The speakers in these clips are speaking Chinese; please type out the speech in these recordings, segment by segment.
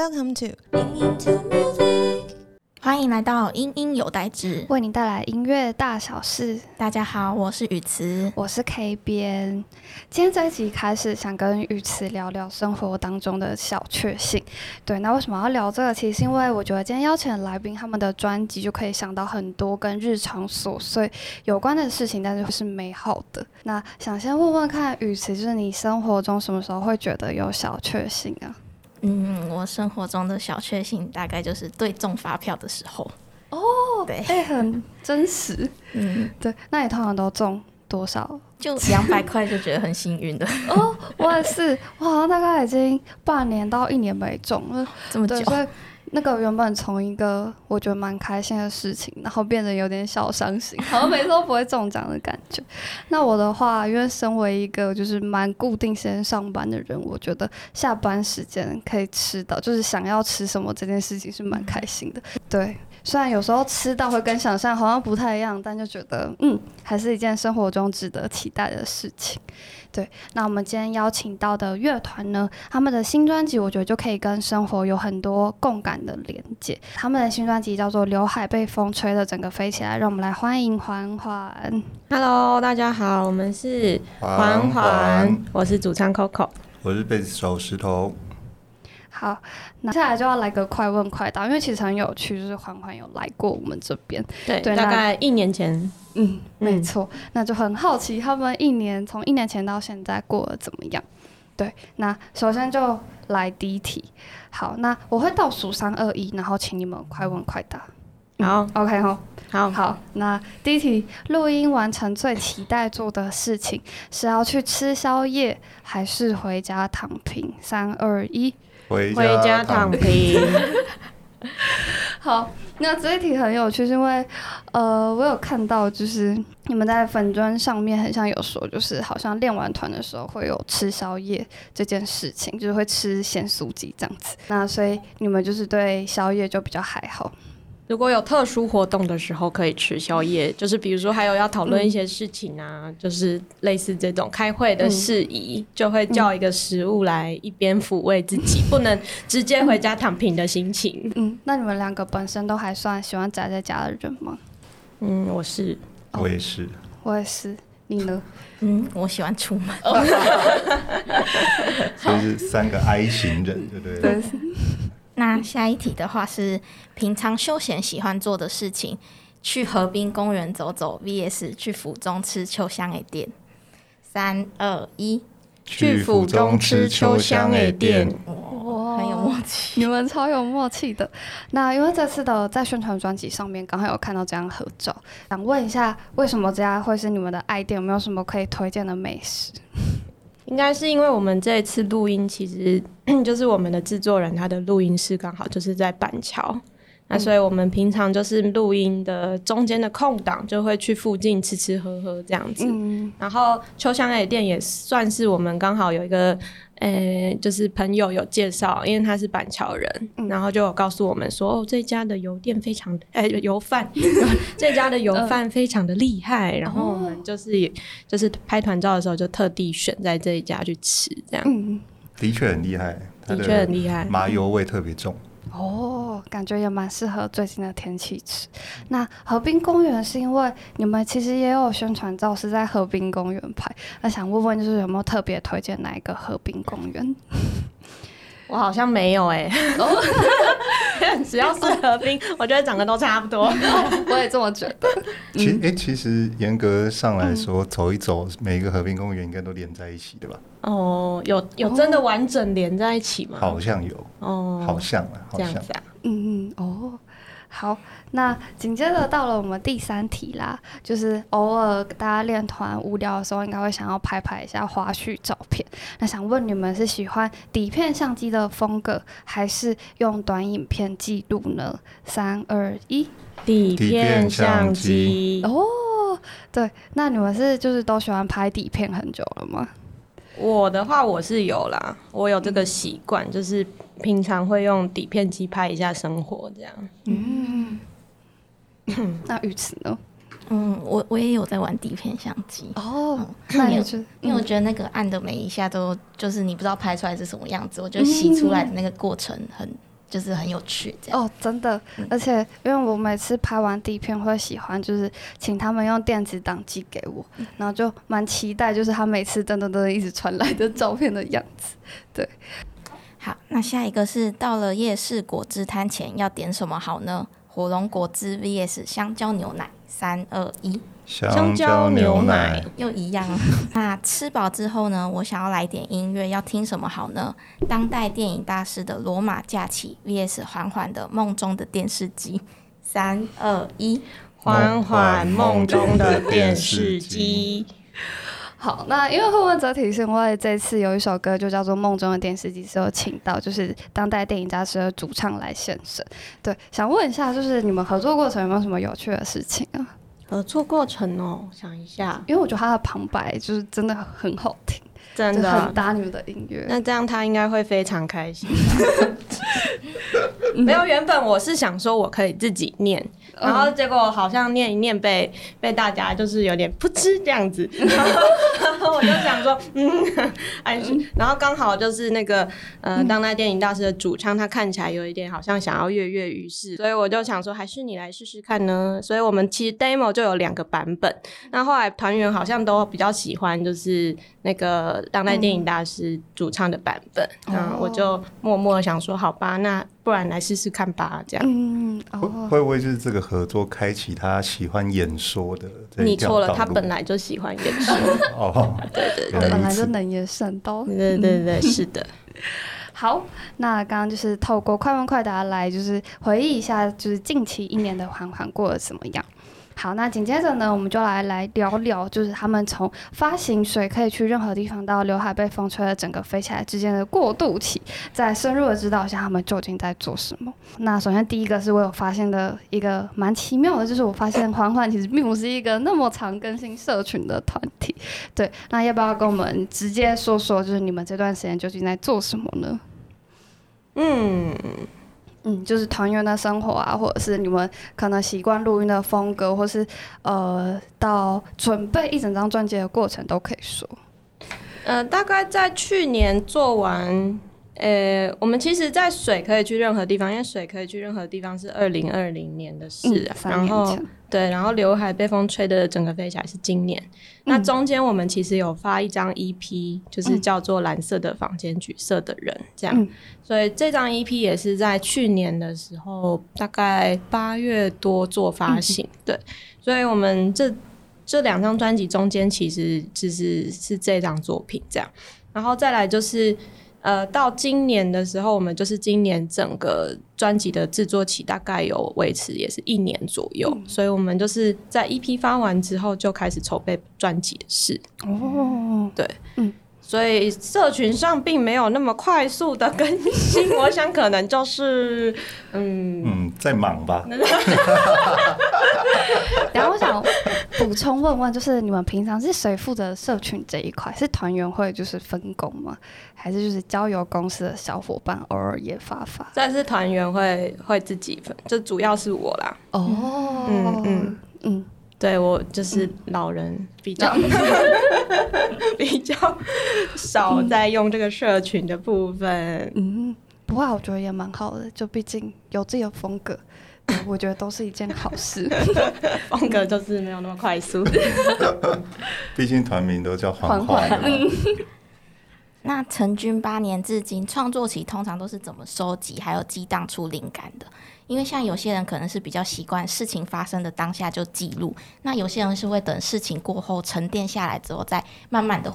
Welcome to 欢迎来到音音有代志，为您带来音乐大小事。大家好，我是雨慈，我是 K 边。今天这一集开始，想跟雨慈聊聊生活当中的小确幸。对，那为什么要聊这个？其实因为我觉得今天邀请的来宾，他们的专辑就可以想到很多跟日常琐碎有关的事情，但是是美好的。那想先问问看，雨慈，就是你生活中什么时候会觉得有小确幸啊？嗯，我生活中的小确幸大概就是对中发票的时候。哦，对，哎，很真实。嗯，对。那你通常都中多少？就 两百块就觉得很幸运的。哦，我也是，我好像大概已经半年到一年没中了，这么久。那个原本从一个我觉得蛮开心的事情，然后变得有点小伤心，好像每次都不会中奖的感觉。那我的话，因为身为一个就是蛮固定时间上班的人，我觉得下班时间可以吃到，就是想要吃什么这件事情是蛮开心的。对。虽然有时候吃到会跟想象好像不太一样，但就觉得嗯，还是一件生活中值得期待的事情。对，那我们今天邀请到的乐团呢，他们的新专辑我觉得就可以跟生活有很多共感的连接。他们的新专辑叫做《刘海被风吹的整个飞起来》，让我们来欢迎环环。Hello，大家好，我们是环环，我是主唱 Coco，我是贝斯手石头。好，那接下来就要来个快问快答，因为其实很有趣，就是环环有来过我们这边，对，大概一年前，嗯，没错，那就很好奇他们一年从一年前到现在过得怎么样？对，那首先就来第一题，好，那我会倒数三二一，然后请你们快问快答。好，OK 哈，好好，那第一题，录音完成最期待做的事情是要去吃宵夜，还是回家躺平？三二一。回家躺平。好，那这一题很有趣，是因为呃，我有看到，就是你们在粉砖上面很像有说，就是好像练完团的时候会有吃宵夜这件事情，就是会吃咸酥鸡这样子。那所以你们就是对宵夜就比较还好。如果有特殊活动的时候，可以吃宵夜，就是比如说还有要讨论一些事情啊，就是类似这种开会的事宜，就会叫一个食物来一边抚慰自己，不能直接回家躺平的心情。嗯，那你们两个本身都还算喜欢宅在家的人吗？嗯，我是，我也是，我也是，你呢？嗯，我喜欢出门。所以是三个 I 型人，对不对？对。那下一题的话是平常休闲喜欢做的事情，去河滨公园走走，VS 去府中吃秋香诶店。三二一，去府中吃秋香诶店。哇，很有默契，你们超有默契的。那因为这次的在宣传专辑上面刚好有看到这张合照，想问一下，为什么这家会是你们的爱店？有没有什么可以推荐的美食？应该是因为我们这一次录音，其实 就是我们的制作人他的录音室刚好就是在板桥，那所以我们平常就是录音的中间的空档就会去附近吃吃喝喝这样子。然后秋香爱店也算是我们刚好有一个。诶，就是朋友有介绍，因为他是板桥人，然后就有告诉我们说，哦，这家的油店非常，诶，油饭，这家的油饭非常的厉害，然后我们就是就是拍团照的时候就特地选在这一家去吃，这样，的确很厉害，的确很厉害，麻油味特别重。哦，感觉也蛮适合最近的天气吃。那河滨公园是因为你们其实也有宣传照是在河滨公园拍，那想问问就是有没有特别推荐哪一个河滨公园？我好像没有哎，只要是河滨，我觉得长得都差不多。我也这么觉得。其哎，其实严格上来说，走一走，每一个河滨公园应该都连在一起对吧？哦，有有真的完整连在一起吗？好像有哦，好像啊，这样子啊。嗯嗯，哦。好，那紧接着到了我们第三题啦，就是偶尔大家练团无聊的时候，应该会想要拍拍一下花絮照片。那想问你们是喜欢底片相机的风格，还是用短影片记录呢？三二一，底片相机。哦，对，那你们是就是都喜欢拍底片很久了吗？我的话，我是有啦，我有这个习惯，就是平常会用底片机拍一下生活这样。嗯，那雨慈呢？嗯，我我也有在玩底片相机哦。那也是，因为我觉得那个按的每一下都就是你不知道拍出来是什么样子，我觉得洗出来的那个过程很就是很有趣这样。哦，真的，而且因为我每次拍完底片会喜欢，就是请他们用电子档寄给我，然后就蛮期待，就是他每次噔噔噔一直传来的照片的样子。对，好，那下一个是到了夜市果汁摊前要点什么好呢？火龙果汁 VS 香蕉牛奶，三二一，香蕉牛奶，又一样。那吃饱之后呢？我想要来点音乐，要听什么好呢？当代电影大师的《罗马假期》VS 缓缓的梦中的电视机，三二一，缓缓梦中的电视机。好，那因为会问这题，是因为这次有一首歌就叫做《梦中的电视机》，是有请到就是当代电影大师的主唱来现身。对，想问一下，就是你们合作过程有没有什么有趣的事情啊？合作过程哦，想一下，因为我觉得他的旁白就是真的很好听，真的很搭你们的音乐。那这样他应该会非常开心。没有，原本我是想说我可以自己念。然后结果好像念一念被被大家就是有点噗嗤这样子，然后我就想说，嗯，还是，然后刚好就是那个呃当代电影大师的主唱，他看起来有一点好像想要跃跃欲试，所以我就想说，还是你来试试看呢。所以我们其实 demo 就有两个版本，那后来团员好像都比较喜欢就是那个当代电影大师主唱的版本，嗯，我就默默想说，好吧，那。不然来试试看吧，这样。嗯，会会不会就是这个合作开启他喜欢演说的？你错了，他本来就喜欢演说。哦，对对对，本来就能言善道。对对对，是的。好，那刚刚就是透过快问快答来，就是回忆一下，就是近期一年的环环过得怎么样。好，那紧接着呢，我们就来来聊聊，就是他们从发行水可以去任何地方到刘海被风吹了整个飞起来之间的过渡期，在深入的指导下，他们究竟在做什么？那首先第一个是我有发现的一个蛮奇妙的，就是我发现欢欢其实并不是一个那么常更新社群的团体。对，那要不要跟我们直接说说，就是你们这段时间究竟在做什么呢？嗯。嗯，就是团员的生活啊，或者是你们可能习惯录音的风格，或是呃，到准备一整张专辑的过程都可以说。呃，大概在去年做完。呃，我们其实，在水可以去任何地方，因为水可以去任何地方是二零二零年的事啊。然后对，然后刘海被风吹的整个飞起来是今年。那中间我们其实有发一张 EP，就是叫做《蓝色的房间，橘色的人》这样。所以这张 EP 也是在去年的时候，大概八月多做发行。对，所以我们这这两张专辑中间其实就是是这张作品这样。然后再来就是。呃，到今年的时候，我们就是今年整个专辑的制作期大概有维持也是一年左右，所以我们就是在 EP 发完之后就开始筹备专辑的事。哦，对，嗯。所以社群上并没有那么快速的更新，我想可能就是嗯嗯在忙吧。然后我想补充问问，就是你们平常是谁负责社群这一块？是团员会就是分工吗？还是就是交由公司的小伙伴偶尔也发发？但是团员会会自己分，就主要是我啦。哦，嗯嗯嗯。对我就是老人比较 比较少在用这个社群的部分。嗯，不过我觉得也蛮好的，就毕竟有自己的风格，我觉得都是一件好事。风格就是没有那么快速。毕竟团名都叫环环。那成军八年至今，创作期通常都是怎么收集还有激荡出灵感的？因为像有些人可能是比较习惯事情发生的当下就记录，那有些人是会等事情过后沉淀下来之后再慢慢的，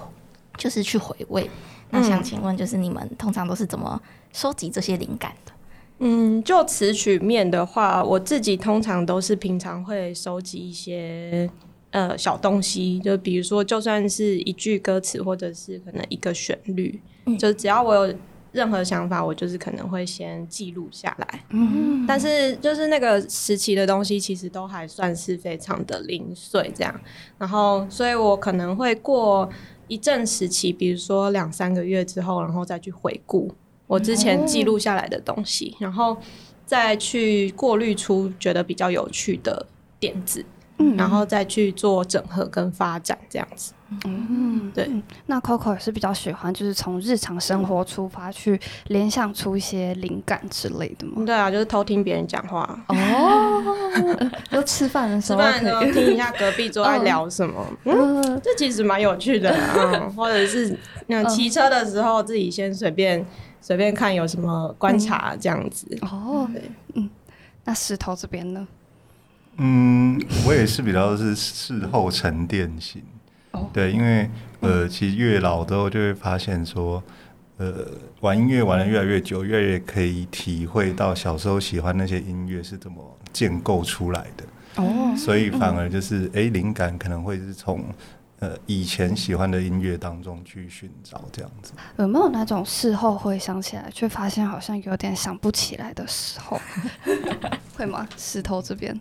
就是去回味。那想请问，就是你们通常都是怎么收集这些灵感的？嗯，就词曲面的话，我自己通常都是平常会收集一些呃小东西，就比如说就算是一句歌词，或者是可能一个旋律，就只要我有。任何想法，我就是可能会先记录下来。嗯，但是就是那个时期的东西，其实都还算是非常的零碎，这样。然后，所以我可能会过一阵时期，比如说两三个月之后，然后再去回顾我之前记录下来的东西，然后再去过滤出觉得比较有趣的点子。嗯然后再去做整合跟发展这样子。嗯，对嗯那 Coco 也是比较喜欢，就是从日常生活出发去联想出一些灵感之类的吗？对啊，就是偷听别人讲话，哦，就吃饭的时候吃饭的时候可以。听一下隔壁桌在聊什么，嗯，嗯，这其实蛮有趣的啊。嗯，或者是那嗯骑车的时候自己先随便随便看有什么观察这样子。哦对，嗯，那石头这边呢？嗯，我也是比较是事后沉淀型。哦对，因为呃，其实越老之后就会发现说，呃，玩音乐玩的越来越久，越来越可以体会到小时候喜欢那些音乐是怎么建构出来的。哦，所以反而就是，哎、灵感可能会是从呃以前喜欢的音乐当中去寻找这样子。有没有那种事后回想起来，却发现好像有点想不起来的时候？会吗？石头这边，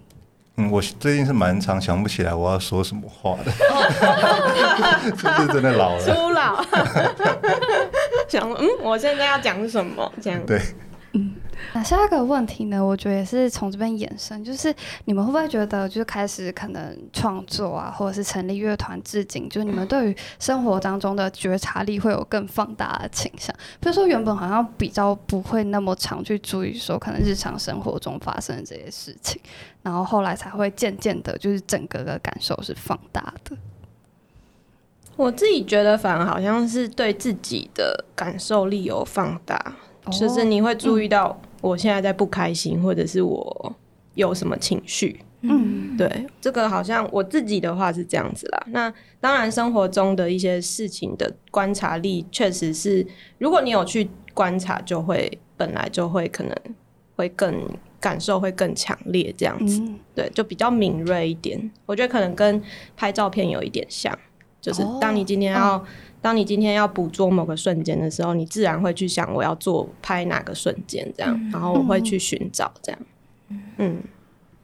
嗯，我最近是蛮常想不起来我要说什么话的，就是真的老了。初老，想嗯，我现在要讲什么？这样。对，那下一个问题呢？我觉得也是从这边衍生，就是你们会不会觉得，就是开始可能创作啊，或者是成立乐团至今，就是你们对于生活当中的觉察力会有更放大的倾向？比如说原本好像比较不会那么常去注意说，可能日常生活中发生的这些事情，然后后来才会渐渐的，就是整个的感受是放大的。我自己觉得，反而好像是对自己的感受力有放大，就是你会注意到我现在在不开心，或者是我有什么情绪。嗯对，这个好像我自己的话是这样子啦。那当然，生活中的一些事情的观察力，确实是，如果你有去观察，就会本来就会可能会更感受会更强烈，这样子。嗯对，就比较敏锐一点。我觉得可能跟拍照片有一点像，就是哦当你今天要，当你今天要捕捉某个瞬间的时候，你自然会去想我要做拍哪个瞬间这样，然后我会去寻找这样。嗯，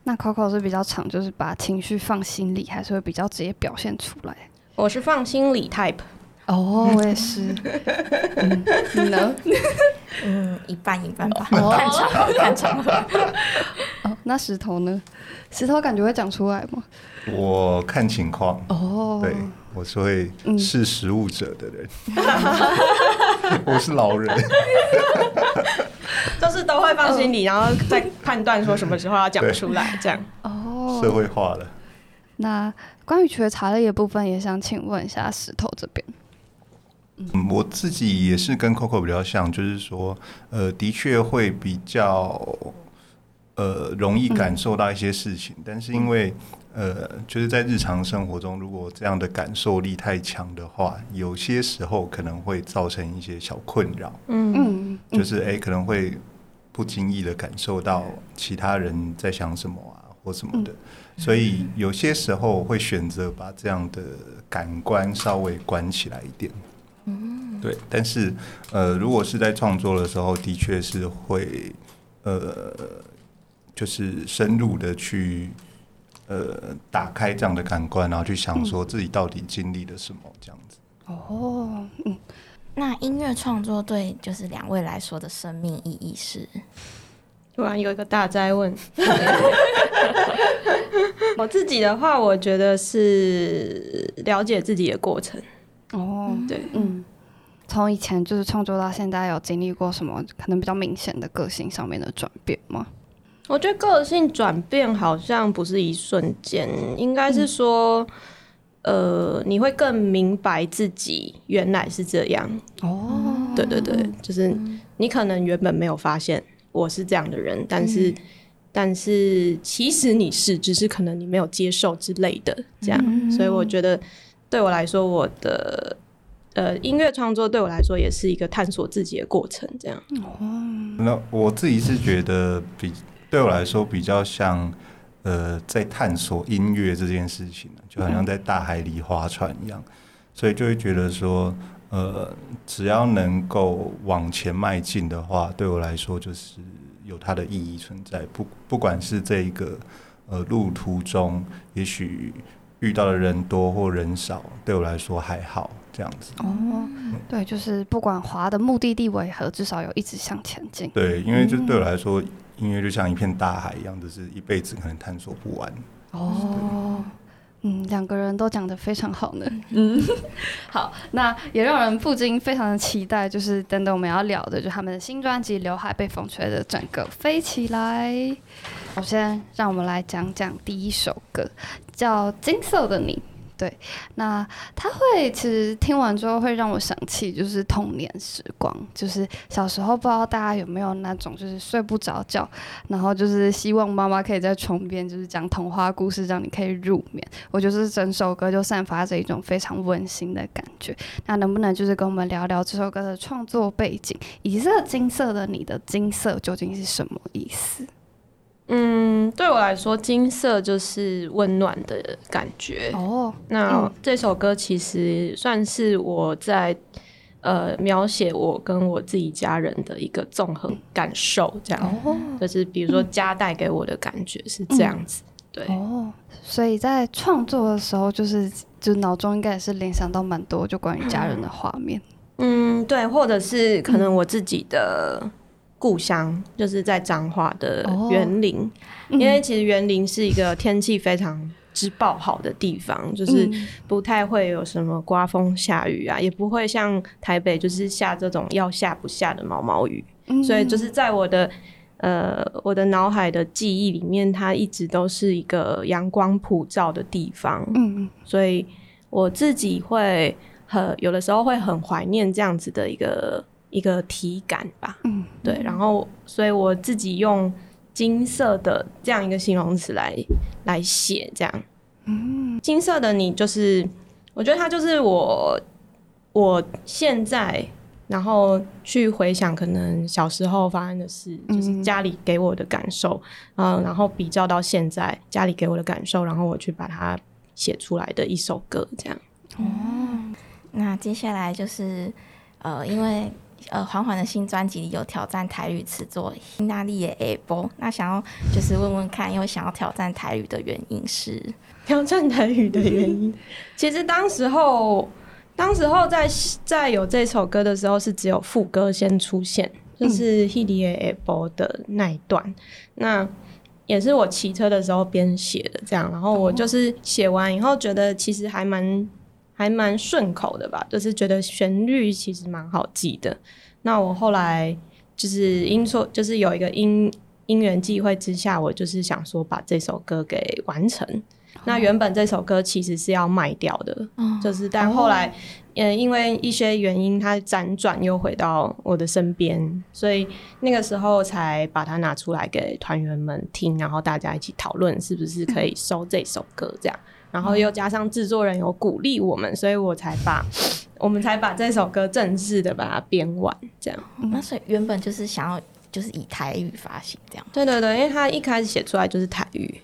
那 Coco 是比较常就是把情绪放心里，还是会比较直接表现出来？我是放心里 type。哦，我也是。嗯，你呢？嗯，一半一半吧，哦 看场合看场合。哦，那石头呢？石头感觉会讲出来吗？我看情况，哦，对我是会嗯识时务者的人。我是老人，就是都会放心里，然后再判断说什么时候要讲出来，这样。哦，社会化了。那关于觉察力的部分，也想请问一下石头这边。嗯，我自己也是跟 Coco 比较像，就是说，呃，的确会比较，呃，容易感受到一些事情，但是因为，呃，就是在日常生活中，如果这样的感受力太强的话，有些时候可能会造成一些小困扰，嗯，嗯，就是诶，可能会不经意的感受到其他人在想什么啊，或什么的，所以有些时候会选择把这样的感官稍微关起来一点。嗯。对，但是呃，如果是在创作的时候，的确是会呃，就是深入的去呃打开这样的感官，然后去想说自己到底经历了什么这样子。哦，嗯，那音乐创作对就是两位来说的生命意义是？突然有一个大灾问。我自己的话，我觉得是了解自己的过程。哦，对，嗯，从以前就是创作到现在，有经历过什么可能比较明显的个性上面的转变吗？我觉得个性转变好像不是一瞬间，应该是说，呃，你会更明白自己原来是这样。哦，对对对，就是你可能原本没有发现我是这样的人，但是、但是其实你是，只是可能你没有接受之类的这样。所以我觉得对我来说，我的呃音乐创作对我来说也是一个探索自己的过程，这样。那我自己是觉得比对我来说比较像，呃，在探索音乐这件事情，就好像在大海里划船一样，所以就会觉得说，呃，只要能够往前迈进的话，对我来说就是有它的意义存在。不不管是这一个呃路途中，也许遇到的人多或人少，对我来说还好这样子。哦，对，就是不管滑的目的地为何，至少有一直向前进。对，因为就对我来说，音乐就像一片大海一样，就是一辈子可能探索不完。哦，嗯，两个人都讲得非常好呢。嗯，好，那也让人不禁非常的期待，就是等等我们要聊的，就他们的新专辑《刘海被风吹的整个飞起来》。首先，让我们来讲讲第一首歌，叫《金色的你》。对，那他会其实听完之后会让我想起就是童年时光，就是小时候不知道大家有没有那种就是睡不着觉，然后就是希望妈妈可以在床边就是讲童话故事，让你可以入眠。我就是整首歌就散发着一种非常温馨的感觉。那能不能就是跟我们聊聊这首歌的创作背景，以及这个金色的你的金色究竟是什么意思？嗯，对我来说，金色就是温暖的感觉。哦，那这首歌其实算是我在呃描写我跟我自己家人的一个综合感受，这样。哦，就是比如说家带给我的感觉是这样子。对。哦，所以在创作的时候，就是就脑中应该也是联想到蛮多就关于家人的画面。嗯，对，或者是可能我自己的。故乡就是在彰化的园林，因为其实园林是一个天气非常之爆好的地方，就是不太会有什么刮风下雨啊，也不会像台北就是下这种要下不下的毛毛雨，所以就是在我的呃我的脑海的记忆里面，它一直都是一个阳光普照的地方，嗯嗯，所以我自己会很有的时候会很怀念这样子的一个。一个体感吧，嗯，对，然后所以我自己用金色的这样一个形容词来来写，这样，嗯，金色的你就是，我觉得它就是我我现在，然后去回想可能小时候发生的事，就是家里给我的感受，嗯，然后比较到现在家里给我的感受，然后我去把它写出来的一首歌，这样。哦，那接下来就是呃，因为。呃，缓缓的新专辑里有挑战台语词作《意大利的 A 波》，那想要就是问问看，因为想要挑战台语的原因是 挑战台语的原因。其实当时候，当时候在在有这首歌的时候，是只有副歌先出现，就是《意大利的 A 波》的那一段。那也是我骑车的时候编写的，这样。然后我就是写完以后，觉得其实还蛮。还蛮顺口的吧，就是觉得旋律其实蛮好记的。那我后来就是因错，就是有一个因因缘际会之下，我就是想说把这首歌给完成。那原本这首歌其实是要卖掉的，就是但后来嗯因为一些原因，它辗转又回到我的身边，所以那个时候才把它拿出来给团员们听，然后大家一起讨论是不是可以收这首歌这样。然后又加上制作人有鼓励我们，所以我才把 我们才把这首歌正式的把它编完，这样。那所以原本就是想要就是以台语发行这样。对对对，因为他一开始写出来就是台语，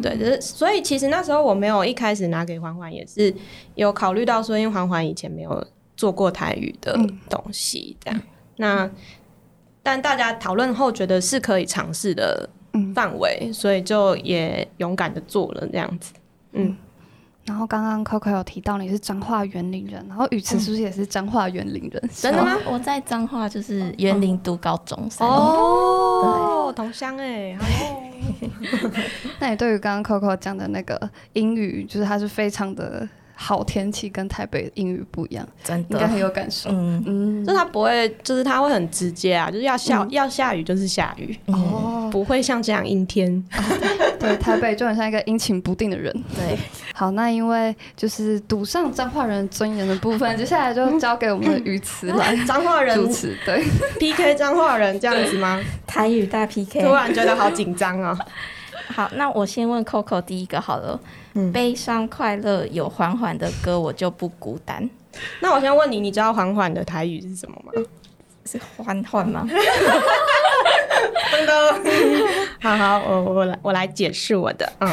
对，就是所以其实那时候我没有一开始拿给环环，也是有考虑到说，因为环环以前没有做过台语的东西，这样。那但大家讨论后觉得是可以尝试的范围，所以就也勇敢的做了这样子，嗯。然后刚刚 Coco 有提到你是彰化园林人，然后宇慈是不是也是彰化园林人？真的吗？我在彰化就是园林读高中。哦，同乡哎。那你对于刚刚 Coco 讲的那个英语，就是它是非常的。好天气跟台北英语不一样，真的应该很有感受。嗯嗯，就它不会，就是它会很直接啊，就是要下要下雨就是下雨，哦，不会像这样阴天。对，台北就很像一个阴晴不定的人。对，好，那因为就是赌上脏话人尊严的部分，接下来就交给我们的鱼词来脏话人主持，对，PK 脏话人这样子吗？台语大 PK，突然觉得好紧张啊。好，那我先问 Coco 第一个好了。悲伤快乐有缓缓的歌，我就不孤单。那我先问你，你知道缓缓的台语是什么吗？是缓缓吗？真的？好好，我我来我来解释我的。嗯。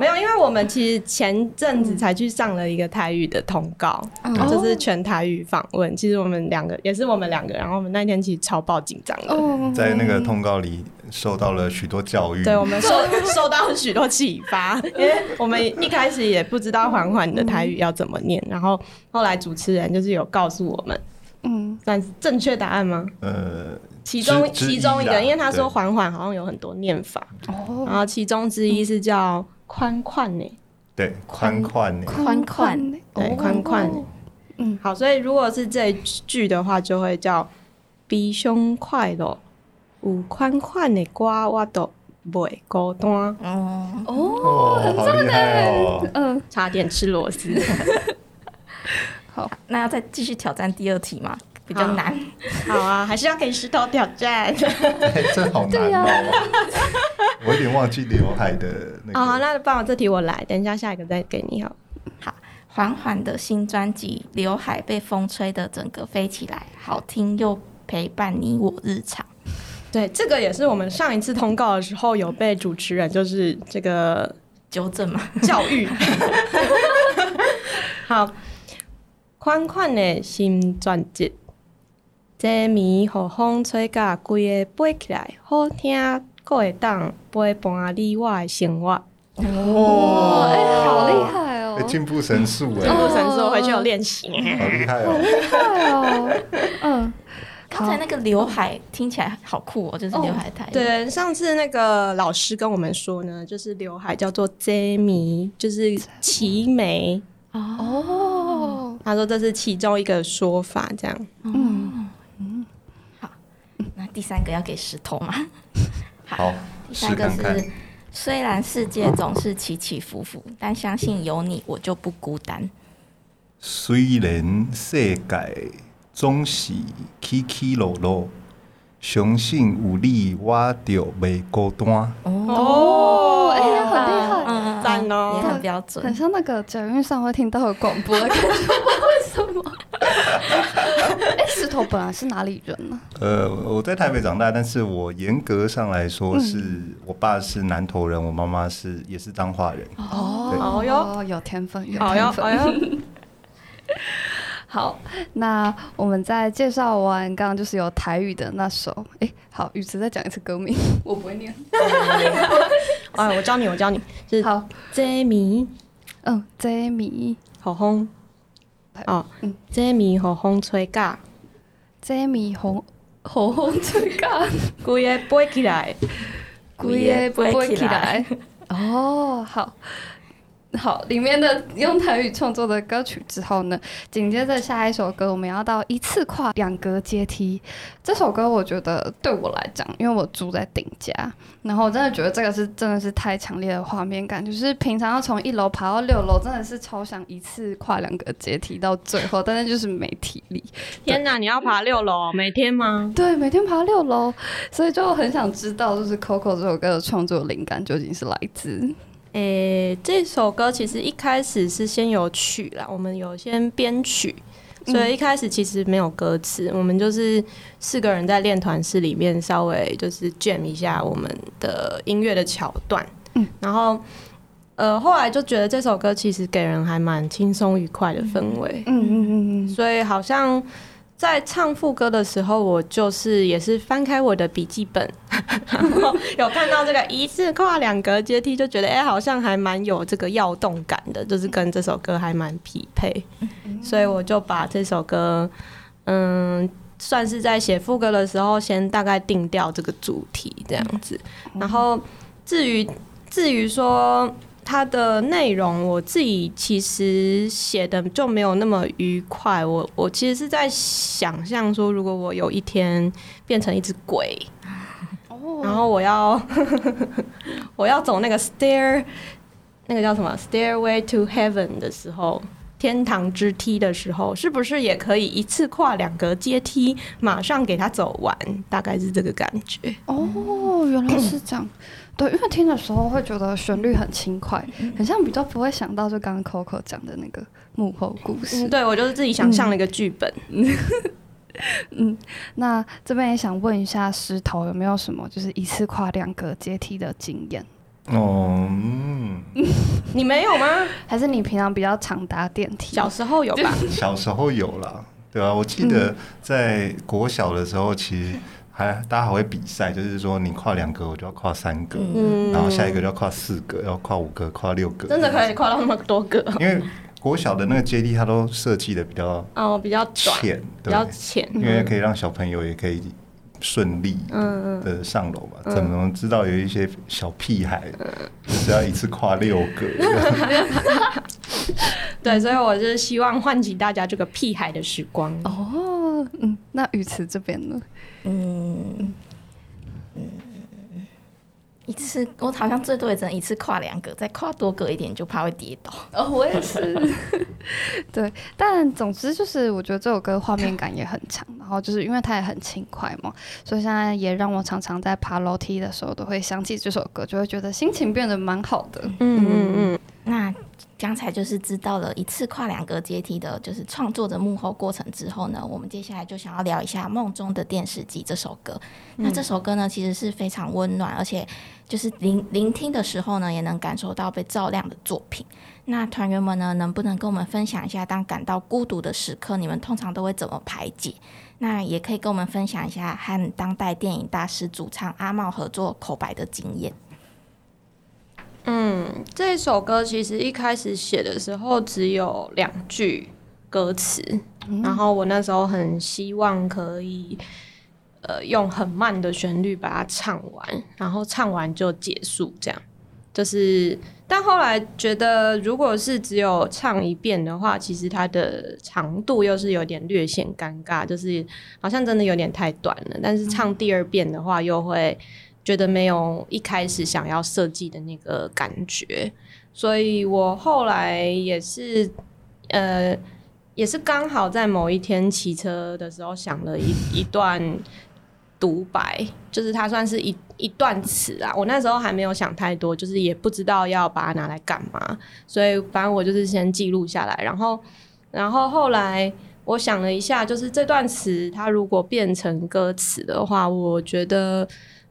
没有，因为我们其实前阵子才去上了一个台语的通告，就是全台语访问。其实我们两个也是我们两个，然后我们那天其实超爆紧张的，在那个通告里受到了许多教育。对我们受 受到许多启发，因为我们一开始也不知道缓缓的台语要怎么念，然后后来主持人就是有告诉我们，嗯，算是正确答案吗？呃。其中其中一个，因为他说对缓缓好像有很多念法，然哦，后其中之一是叫宽宽呢。对，宽宽呢，宽宽对宽宽哦嗯，好，所以如果是这一句的话，就会叫比胸快乐，有宽宽的瓜我都袂孤单，哦，哦，哦，好厉害哦！嗯，差点吃螺丝。好那要再继续挑战第二题吗？比较难。好啊，还是要给石头挑战。哎这好难哦，我有点忘记刘海的那好，个。那帮我这题我来，等一下下一个再给你好。缓缓的新专辑《刘海被风吹的整个飞起来》，好听又陪伴你我日常。对，这个也是我们上一次通告的时候有被主持人就是这个纠正嘛？教育。好，宽宽的新专辑，这暝互风吹甲规个飞起来，好听，搁会当陪伴你我的生活。哦，哎，好厉害哦哎，进步神速进哎，步神速，我回去有练习。好厉害哦！对哦，嗯，刚才那个刘海听起来好酷哦，就是刘海台。，对，上次那个老师跟我们说呢，就是刘海叫做 j 迷，就是齐眉。哦，他说这是其中一个说法，这样。嗯嗯，好，那第三个要给石头吗？好，第三个。是，虽然世界总是起起伏伏，但相信有你，我就不孤单。虽然世界总是起起落落，相信有你我就袂孤单。哦哎呀，很厉害。嗯赞哦也很标准很准。像那个捷运上会听到的广播的感觉，为什么。哎，石头本来是哪里人呢？呃，我在台北长大，但是我严格上来说是，我爸是南投人，我妈妈是也是彰化人。哦哟，有天分，有好哟，天分。好哟。好，那我们在介绍完刚刚就是有台语的那首，哎，好，雨慈再讲一次歌名，我不会念。哎，我教你，我教你，是好，j 迷嗯，Jamie，好风。哦嗯，j 迷好风吹甲，Jamie 红红红吹干，规个飞起来。贵个飞起飞起来。哦，好。好，里面的用台语创作的歌曲之后呢，紧接着下一首歌，我们要到一次跨两格阶梯。这首歌我觉得对我来讲，因为我住在顶家，然后我真的觉得这个是真的是太强烈的画面感，就是平常要从一楼爬到六楼，真的是超想一次跨两个阶梯到最后，但是就是没体力。天哪，你要爬六楼，每天吗？对，每天爬到六楼，所以就很想知道，就是 Coco 这首歌的创作灵感究竟是来自诶、这首歌其实一开始是先有曲啦，我们有先编曲，嗯。所以一开始其实没有歌词，我们就是四个人在练团室里面稍微就是 jam 一下我们的音乐的桥段，嗯。然后呃后来就觉得这首歌其实给人还蛮轻松愉快的氛围，嗯嗯嗯嗯。所以好像在唱副歌的时候，我就是也是翻开我的笔记本，然后有看到这个一次跨两格阶梯，就觉得哎、好像还蛮有这个要动感的，就是跟这首歌还蛮匹配，所以我就把这首歌，嗯。算是在写副歌的时候，先大概定掉这个主题这样子，然后至于至于说它的内容，我自己其实写的就没有那么愉快。我我其实是在想象说，如果我有一天变成一只鬼，哦然后我要 我要走那个 stair，那个叫什么 stairway to heaven 的时候。天堂之梯的时候，是不是也可以一次跨两格阶梯，马上给他走完？大概是这个感觉。哦，原来是这样。对，因为听的时候会觉得旋律很轻快，很像比较不会想到就刚刚 Coco 讲的那个幕后故事。嗯，对我就是自己想象了一个剧本。嗯，那这边也想问一下石头有没有什么就是一次跨两个阶梯的经验，哦，嗯，你没有吗？还是你平常比较常搭电梯？小时候有吧？小时候有啦，对啊，我记得在国小的时候，其实还大家还会比赛，就是说你跨两格，我就要跨三格，嗯然后下一个就要跨四格，要跨五格，跨六格，真的可以跨到那么多个因为国小的那个阶梯，它都设计的比较哦，比较短，浅，比较浅。因为可以让小朋友也可以顺利的上楼吧？怎么能知道有一些小屁孩就是要一次跨六个？对，所以我就是希望唤起大家这个屁孩的时光。哦，嗯，那语词这边呢？嗯嗯，一次我好像最多也只能一次跨两个，再跨多个一点就怕会跌倒。哦，我也是。对，但总之就是，我觉得这首歌画面感也很强，然后就是因为它也很轻快嘛，所以现在也让我常常在爬楼梯的时候都会想起这首歌，就会觉得心情变得蛮好的。嗯嗯嗯，那刚才就是知道了一次跨两个阶梯的，就是创作的幕后过程之后呢，我们接下来就想要聊一下《梦中的电视机》这首歌。那这首歌呢，其实是非常温暖，而且就是聆聆听的时候呢，也能感受到被照亮的作品。那团员们呢，能不能跟我们分享一下，当感到孤独的时刻，你们通常都会怎么排解？那也可以跟我们分享一下和当代电影大师主唱阿茂合作口白的经验。嗯，这首歌其实一开始写的时候只有两句歌词，然后我那时候很希望可以，呃，用很慢的旋律把它唱完，然后唱完就结束，这样。就是，但后来觉得，如果是只有唱一遍的话，其实它的长度又是有点略显尴尬，就是好像真的有点太短了。但是唱第二遍的话，又会觉得没有一开始想要设计的那个感觉，所以我后来也是，呃，也是刚好在某一天骑车的时候想了一一段独白，就是它算是一一段词啊。我那时候还没有想太多，就是也不知道要把它拿来干嘛，所以反正我就是先记录下来，然后，然后后来我想了一下，就是这段词它如果变成歌词的话，我觉得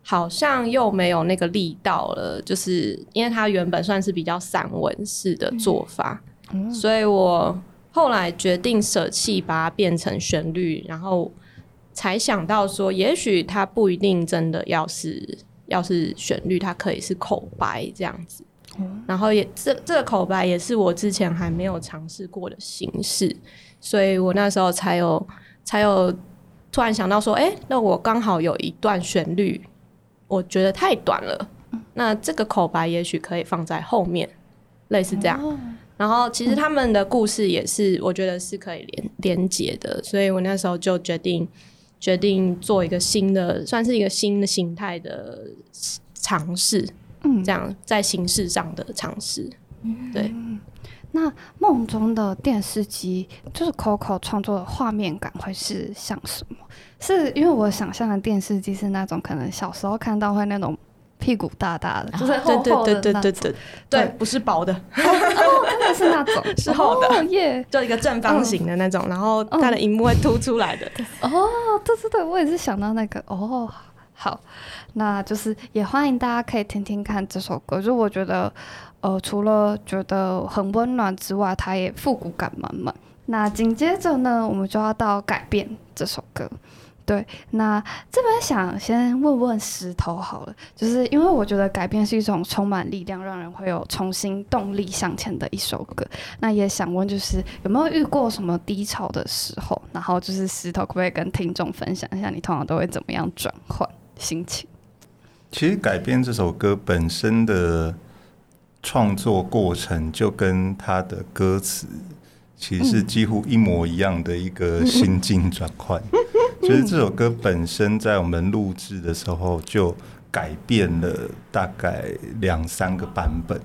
好像又没有那个力道了，就是因为它原本算是比较散文式的做法，所以我后来决定舍弃把它变成旋律，然后才想到说，也许它不一定真的要是要是旋律，它可以是口白这样子。然后也这这个口白也是我之前还没有尝试过的形式，所以我那时候才有才有突然想到说，哎、那我刚好有一段旋律，我觉得太短了，那这个口白也许可以放在后面，类似这样。然后其实他们的故事也是，我觉得是可以连连接的，所以我那时候就决定决定做一个新的，算是一个新的形态的尝试，嗯这样在形式上的尝试。对，那梦中的电视机，就是 Coco 创作的画面感会是像什么？是因为我想象的电视机是那种可能小时候看到会那种屁股大大的，就是厚对厚的那种，对对对对对对，不是薄的，哦，真的是那种，是厚的哦耶！就一个正方形的那种，然后它的荧幕会凸出来的。哦，对对对，我也是想到那个哦。好，那就是也欢迎大家可以听听看这首歌。就我觉得，呃，除了觉得很温暖之外，它也复古感满满。那紧接着呢，我们就要到改变这首歌。对，那这边想先问问石头好了，就是因为我觉得改变是一种充满力量，让人会有重新动力向前的一首歌。那也想问，就是有没有遇过什么低潮的时候？然后就是石头可不可以跟听众分享一下，你通常都会怎么样转换心情？其实改编这首歌本身的创作过程，就跟它的歌词其实是几乎一模一样的一个心境转换。就是这首歌本身在我们录制的时候就改变了大概两三个版本，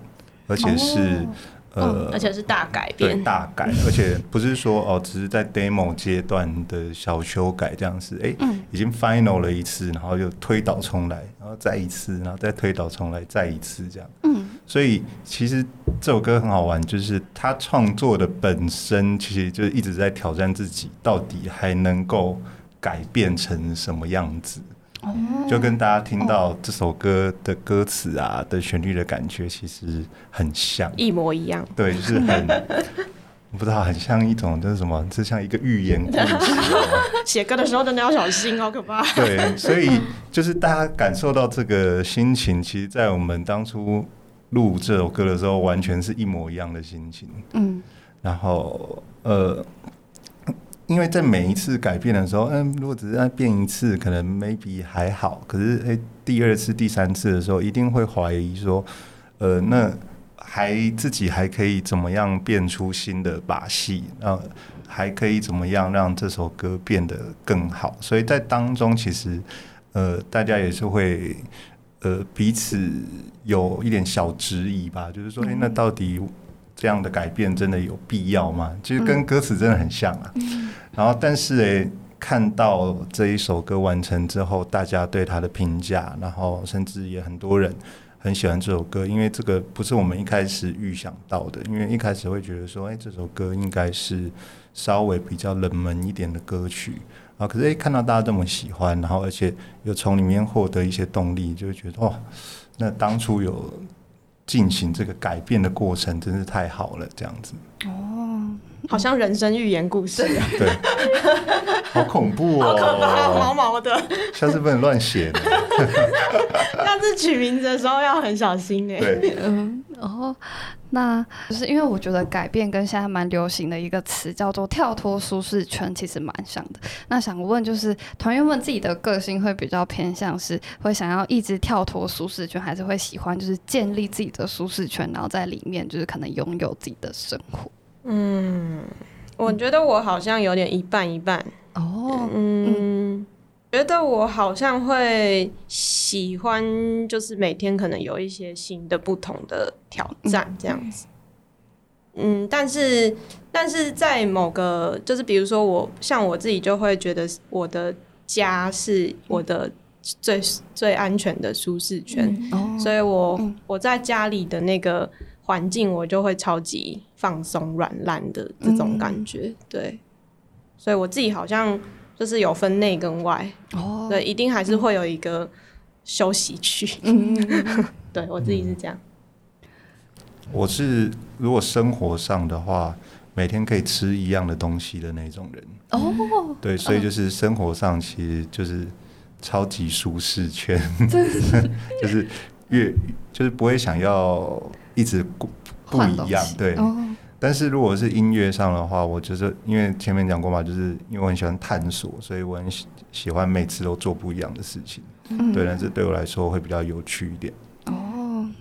而且是、呃，而且是大改对变。大改，而且不是说哦，只是在 demo 阶段的小修改这样子，哎、已经 final 了一次，然后又推倒重来，然后再一次，然后再推倒重来，再一次这样。嗯，所以其实这首歌很好玩，就是他创作的本身其实就一直在挑战自己，到底还能够改变成什么样子。就跟大家听到这首歌的歌词啊的旋律的感觉，其实很像。一模一样，对，就是很，不知道，很像一种就是什么，就像一个寓言故事、哦。写歌的时候真的要小心，好可怕。对，所以就是大家感受到这个心情，其实，在我们当初录这首歌的时候，完全是一模一样的心情。嗯，然后，呃，因为在每一次改变的时候，嗯，如果只是在变一次，可能 maybe 还好。可是，诶，第二次、第三次的时候，一定会怀疑说，呃，那还自己还可以怎么样变出新的把戏？那还可以怎么样让这首歌变得更好？所以在当中，其实，呃，大家也是会，呃，彼此有一点小质疑吧，就是说，诶，那到底？这样的改变真的有必要吗？其实跟歌词真的很像啊。然后，但是诶，看到这一首歌完成之后，大家对他的评价，然后甚至也很多人很喜欢这首歌，因为这个不是我们一开始预想到的。因为一开始会觉得说，哎，这首歌应该是稍微比较冷门一点的歌曲啊。可是诶，看到大家这么喜欢，然后而且又从里面获得一些动力，就会觉得哦，那当初有。进行这个改变的过程真是太好了，这样子，好像人生寓言故事。啊，对，好恐怖哦，好可怕，毛毛的，下次不能乱写，下次取名字的时候要很小心哎，对，嗯，然后。那就是因为我觉得改变跟现在蛮流行的一个词叫做跳脱舒适圈，其实蛮像的。那想问就是团员们自己的个性会比较偏向是会想要一直跳脱舒适圈，还是会喜欢就是建立自己的舒适圈，然后在里面就是可能拥有自己的生活？嗯，我觉得我好像有点一半一半。哦，嗯。觉得我好像会喜欢，就是每天可能有一些新的、不同的挑战这样子。嗯，但是，但是在某个，就是比如说我，像我自己就会觉得我的家是我的最最安全的舒适圈，所以我我在家里的那个环境，我就会超级放松、软烂的这种感觉。对，所以我自己好像。就是有分内跟外，哦，对，一定还是会有一个休息区。嗯，对我自己是这样。我是如果生活上的话，每天可以吃一样的东西的那种人。哦，对，所以就是生活上其实就是超级舒适圈，就是越就是不会想要一直不不一样，对。但是如果是音乐上的话，我就是因为前面讲过嘛，就是因为我很喜欢探索，所以我很喜喜欢每次都做不一样的事情。对，但是对我来说会比较有趣一点。嗯，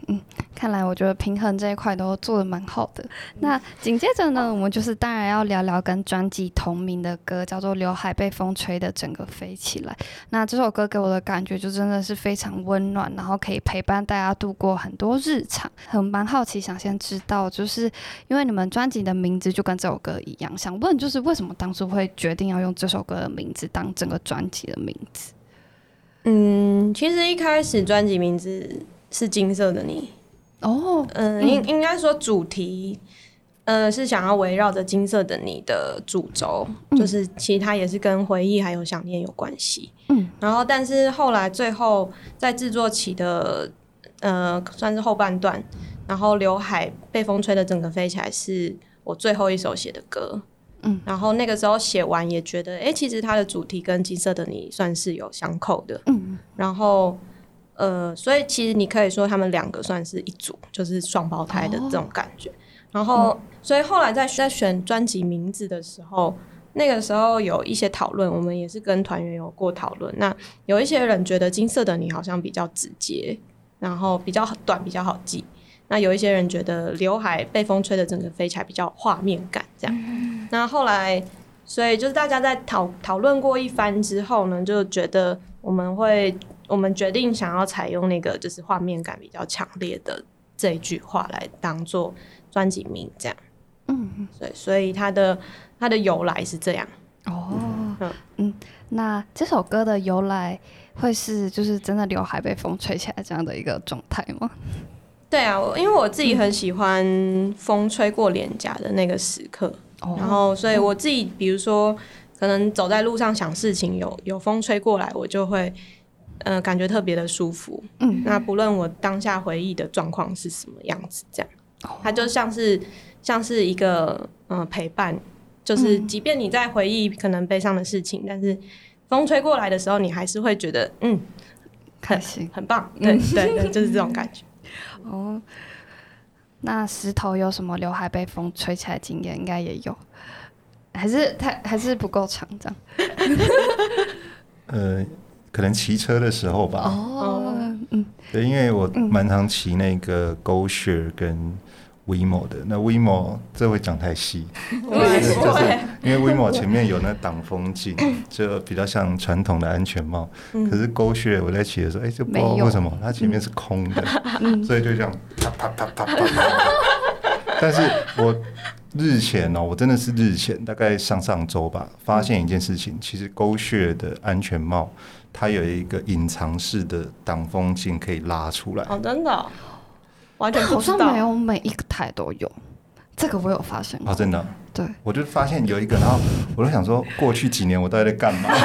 看来我觉得平衡这一块都做的蛮好的。那紧接着呢，我们就是当然要聊聊跟专辑同名的歌，叫做《刘海被风吹的整个飞起来》。那这首歌给我的感觉就真的是非常温暖，然后可以陪伴大家度过很多日常。很蛮好奇，想先知道，就是因为你们专辑的名字就跟这首歌一样，想问就是为什么当初会决定要用这首歌的名字当整个专辑的名字？嗯，其实一开始专辑名字。是金色的你哦，嗯，应应该说主题，呃，是想要围绕着金色的你的主轴，就是其他也是跟回忆还有想念有关系，嗯，然后但是后来最后在制作期的，呃，算是后半段，然后刘海被风吹的整个飞起来，是我最后一首写的歌，嗯，然后那个时候写完也觉得，哎，其实它的主题跟金色的你算是有相扣的，嗯，然后。呃，所以其实你可以说他们两个算是一组，就是双胞胎的这种感觉。然后，所以后来在在选专辑名字的时候，那个时候有一些讨论，我们也是跟团员有过讨论。那有一些人觉得金色的你好像比较直接，然后比较短，比较好记。那有一些人觉得刘海被风吹的整个飞起来比较画面感，这样。那后来，所以就是大家在讨讨论过一番之后呢，就觉得我们会。我们决定想要采用那个就是画面感比较强烈的这一句话来当做专辑名，这样，嗯，对，所以它的它的由来是这样。哦，嗯嗯，那这首歌的由来会是就是真的刘海被风吹起来这样的一个状态吗？对啊，因为我自己很喜欢风吹过脸颊的那个时刻，然后所以我自己比如说可能走在路上想事情，有有风吹过来，我就会。嗯，感觉特别的舒服。嗯，那不论我当下回忆的状况是什么样子，这样，它就像是像是一个嗯陪伴，就是即便你在回忆可能悲伤的事情，但是风吹过来的时候，你还是会觉得嗯开心，很棒。对对对，就是这种感觉。哦，那石头有什么刘海被风吹起来经验？应该也有。还是太还是不够长这样。呃，可能骑车的时候吧。哦，嗯，对，因为我蛮常骑那个 GoShare 跟 WeMo 的。那 WeMo 这会讲太细，就是就是因为 WeMo 前面有那挡风镜，就比较像传统的安全帽。可是 GoShare 我在骑的时候，哎，就不知道为什么它前面是空的，所以就这样啪啪啪啪啪啪。但是我日前哦，我真的是日前，大概上上周吧，发现一件事情，其实勾穴的安全帽它有一个隐藏式的挡风镜可以拉出来。哦，真的哦、完全但不知道。好像没有每一个台都有，这个我有发现过。哦，真的，对，我就发现有一个，然后我就想说，过去几年我到底在干嘛？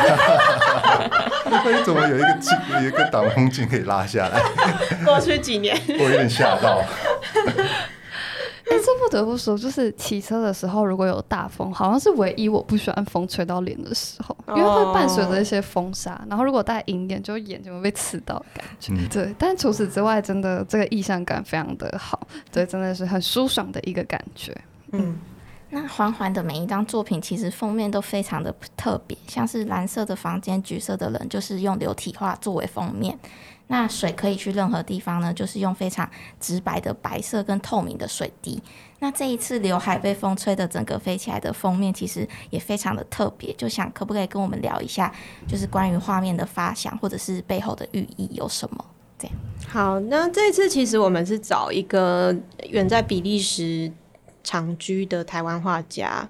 为怎么有一个镜，有一个挡风镜可以拉下来？过去几年，我有点吓到。不得不说，就是骑车的时候，如果有大风，好像是唯一我不喜欢风吹到脸的时候，因为会伴随着一些风沙，然后如果戴银眼，就眼睛会被刺到的感觉。嗯对，但除此之外，真的这个意象感非常的好，对，真的是很舒爽的一个感觉。嗯，那环环的每一张作品其实封面都非常的特别，像是蓝色的房间、橘色的人，就是用流体画作为封面。那水可以去任何地方呢，就是用非常直白的白色跟透明的水滴。那这一次刘海被风吹的整个飞起来的封面，其实也非常的特别。就想可不可以跟我们聊一下，就是关于画面的发想，或者是背后的寓意有什么？这样好，那这次其实我们是找一个远在比利时长居的台湾画家，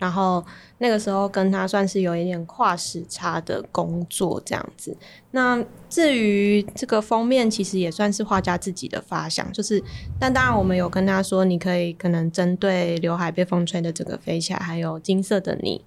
然后那个时候跟他算是有一点跨时差的工作这样子。那至于这个封面，其实也算是画家自己的发想，就是，但当然我们有跟他说，你可以可能针对刘海被风吹的这个飞起来，还有金色的你。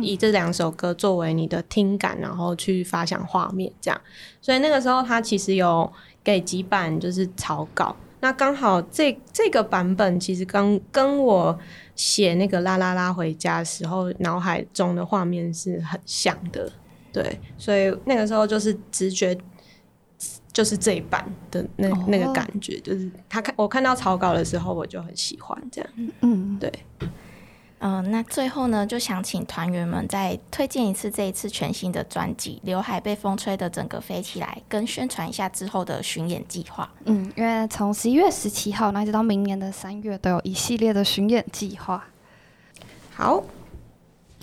以这两首歌作为你的听感，然后去发想画面，这样。所以那个时候他其实有给几版就是草稿，那刚好这这个版本其实刚跟我写那个啦啦啦回家的时候脑海中的画面是很像的，对，所以那个时候就是直觉。就是这一版的那、哦那个感觉，就是他看我看到草稿的时候，我就很喜欢这样。嗯，对，嗯、那最后呢，就想请团员们再推荐一次这一次全新的专辑《刘海被风吹的整个飞起来》，跟宣传一下之后的巡演计划。嗯，因为从十一月十七号，那一直到明年的三月，都有一系列的巡演计划。好，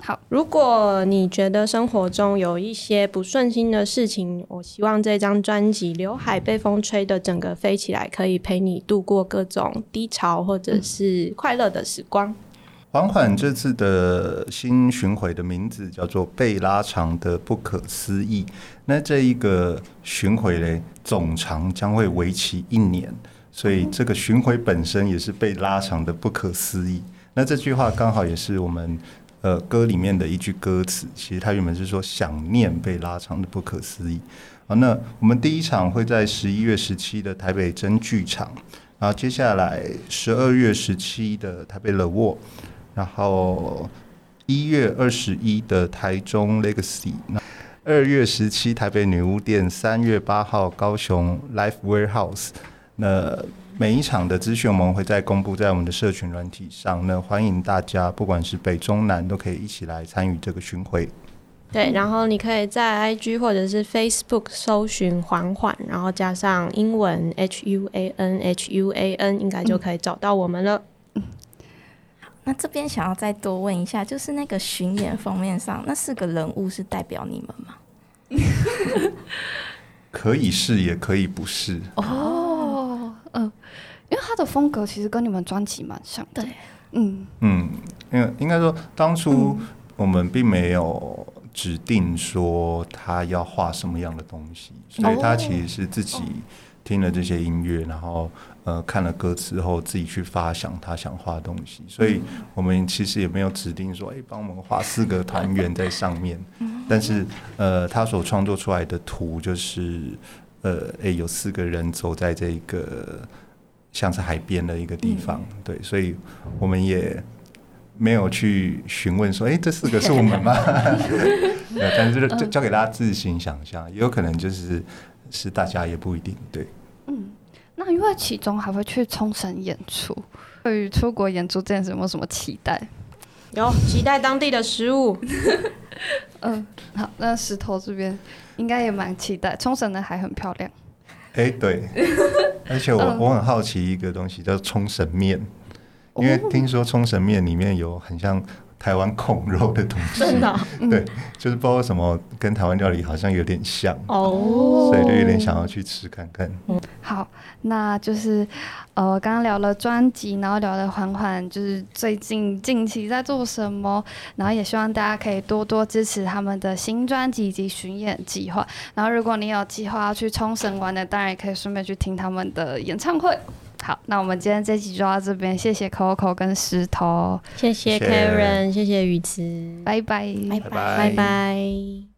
好，如果你觉得生活中有一些不顺心的事情，我希望这张专辑《刘海被风吹的整个飞起来》可以陪你度过各种低潮或者是快乐的时光。缓缓这次的新巡回的名字叫做《被拉长的不可思议》。那这一个巡回嘞，总长将会为期一年，所以这个巡回本身也是被拉长的不可思议。那这句话刚好也是我们呃歌里面的一句歌词，其实它原本是说想念被拉长的不可思议。好，那我们第一场会在十一月十七的台北真剧场，然后接下来十二月十七的台北乐沃。然后一月二十一的台中 Legacy，那二月十七台北女巫店，三月八号高雄 Life Warehouse。那每一场的资讯我们会再公布在我们的社群软体上，那欢迎大家不管是北中南都可以一起来参与这个巡回。对，然后你可以在 IG 或者是 Facebook 搜寻“缓缓”，然后加上英文 H U A N H U A N，应该就可以找到我们了。那这边想要再多问一下，就是那个巡演封面上那四个人物是代表你们吗？可以是，也可以不是。哦，嗯、因为他的风格其实跟你们专辑蛮像的。对，嗯，嗯，因为应该说，当初我们并没有指定说他要画什么样的东西，所以他其实是自己听了这些音乐，然后呃看了歌词后，自己去发想他想画的东西。所以我们其实也没有指定说，哎，帮我们画四个团圆在上面。但是呃，他所创作出来的图就是呃，哎，有四个人走在这个。像是海边的一个地方，对，所以我们也没有去询问说，哎、这四个是我们吗？对，但是就交给大家自行想象，也有可能就是是大家，也不一定。对，嗯那因为其中还会去冲绳演出，对于出国演出这件事有没有什么期待？有期待当地的食物。嗯，好，那石头这边应该也蛮期待，冲绳的海很漂亮。哎，对，而且我我很好奇一个东西叫冲绳面，因为听说冲绳面里面有很像台湾控肉的东西，真的哦对，就是包括什么跟台湾料理好像有点像，哦，所以就有点想要去吃看看。嗯好，那就是呃，刚刚聊了专辑，然后聊了缓缓，就是最近近期在做什么，然后也希望大家可以多多支持他们的新专辑以及巡演计划。然后，如果你有计划要去冲绳玩的，当然也可以顺便去听他们的演唱会。好，那我们今天这期就到这边，谢谢 Coco 跟石头，谢谢谢谢。Karen，谢谢雨慈，拜拜，拜拜。拜拜。